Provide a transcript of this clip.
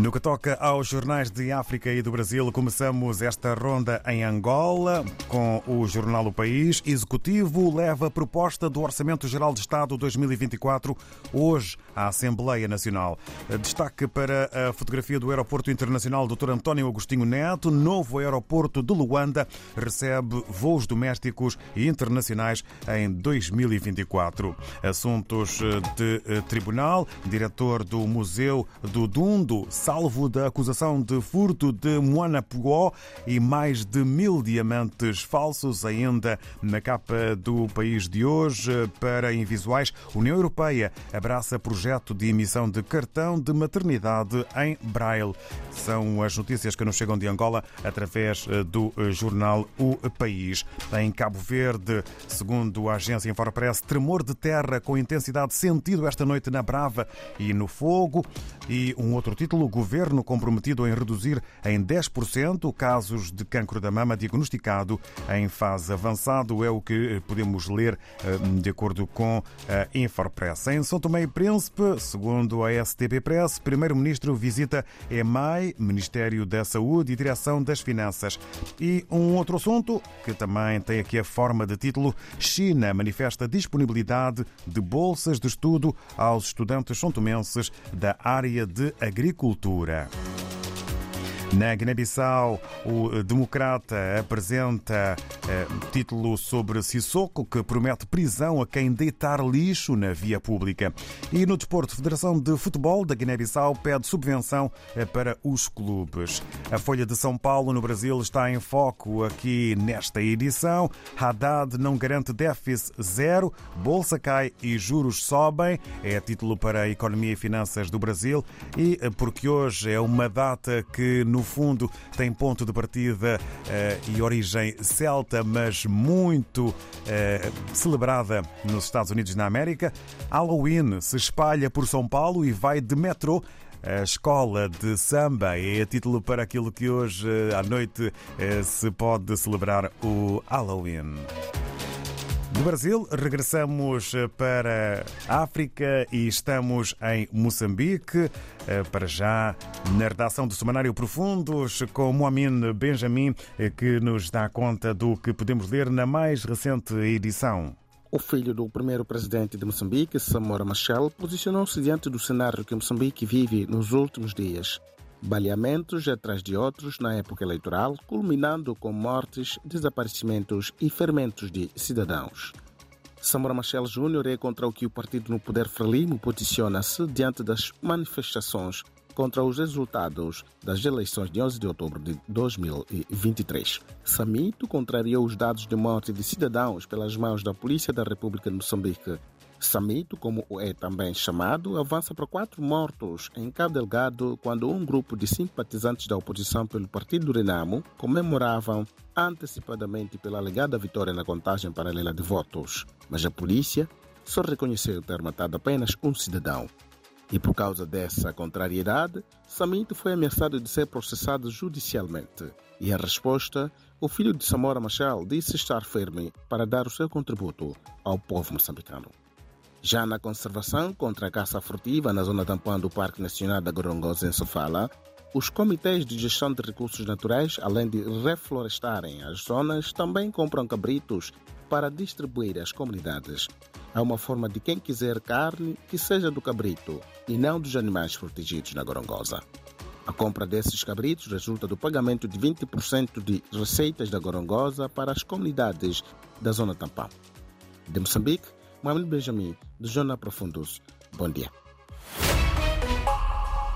No que toca aos jornais de África e do Brasil, começamos esta ronda em Angola com o jornal O País. Executivo leva proposta do Orçamento Geral de Estado 2024 hoje à Assembleia Nacional. Destaque para a fotografia do Aeroporto Internacional Dr. António Agostinho Neto. Novo aeroporto de Luanda recebe voos domésticos e internacionais em 2024. Assuntos de tribunal. Diretor do Museu do Dundo salvo da acusação de furto de Moanapuó e mais de mil diamantes falsos ainda na capa do país de hoje. Para invisuais, União Europeia abraça projeto de emissão de cartão de maternidade em Braille. São as notícias que nos chegam de Angola através do jornal O País. Em Cabo Verde, segundo a agência Infopress, tremor de terra com intensidade sentido esta noite na Brava e no Fogo. E um outro título, governo comprometido em reduzir em 10% casos de cancro da mama diagnosticado em fase avançada, é o que podemos ler de acordo com a Infopress. Em São Tomé e Príncipe, segundo a STB Press, primeiro-ministro visita EMAI, Ministério da Saúde e Direção das Finanças. E um outro assunto que também tem aqui a forma de título: China manifesta disponibilidade de bolsas de estudo aos estudantes sontomenses da área de agricultura. cultura. Na Guiné-Bissau, o Democrata apresenta eh, título sobre Sissoko, que promete prisão a quem deitar lixo na via pública. E no desporto, a Federação de Futebol da Guiné-Bissau pede subvenção eh, para os clubes. A Folha de São Paulo, no Brasil, está em foco aqui nesta edição. Haddad não garante déficit zero, bolsa cai e juros sobem. É título para a Economia e Finanças do Brasil. E eh, porque hoje é uma data que, no fundo, tem ponto de partida uh, e origem celta, mas muito uh, celebrada nos Estados Unidos da América. Halloween se espalha por São Paulo e vai de metrô a escola de samba é título para aquilo que hoje à noite se pode celebrar o Halloween. Do Brasil, regressamos para a África e estamos em Moçambique. Para já, na redação do Semanário Profundos, com Moamin Benjamin, que nos dá conta do que podemos ler na mais recente edição. O filho do primeiro presidente de Moçambique, Samora Machel, posicionou-se diante do cenário que Moçambique vive nos últimos dias baleamentos atrás de outros na época eleitoral, culminando com mortes, desaparecimentos e ferimentos de cidadãos. Samora Machel Júnior é contra o que o partido no poder Frelimo posiciona-se diante das manifestações contra os resultados das eleições de 11 de outubro de 2023. Samito contrariou os dados de morte de cidadãos pelas mãos da Polícia da República de Moçambique Samito, como é também chamado, avança para quatro mortos em Cabo Delgado quando um grupo de simpatizantes da oposição pelo Partido Renamo comemoravam antecipadamente pela alegada vitória na contagem paralela de votos. Mas a polícia só reconheceu ter matado apenas um cidadão. E por causa dessa contrariedade, Samito foi ameaçado de ser processado judicialmente. E em resposta, o filho de Samora Machel disse estar firme para dar o seu contributo ao povo moçambicano. Já na conservação contra a caça furtiva na zona tampão do Parque Nacional da Gorongosa, em Sofala, os comitês de gestão de recursos naturais, além de reflorestarem as zonas, também compram cabritos para distribuir às comunidades. É uma forma de quem quiser carne que seja do cabrito e não dos animais protegidos na Gorongosa. A compra desses cabritos resulta do pagamento de 20% de receitas da Gorongosa para as comunidades da zona tampão. De Moçambique, Mohamed Benjamin, do Jornal Profundos. Bom dia.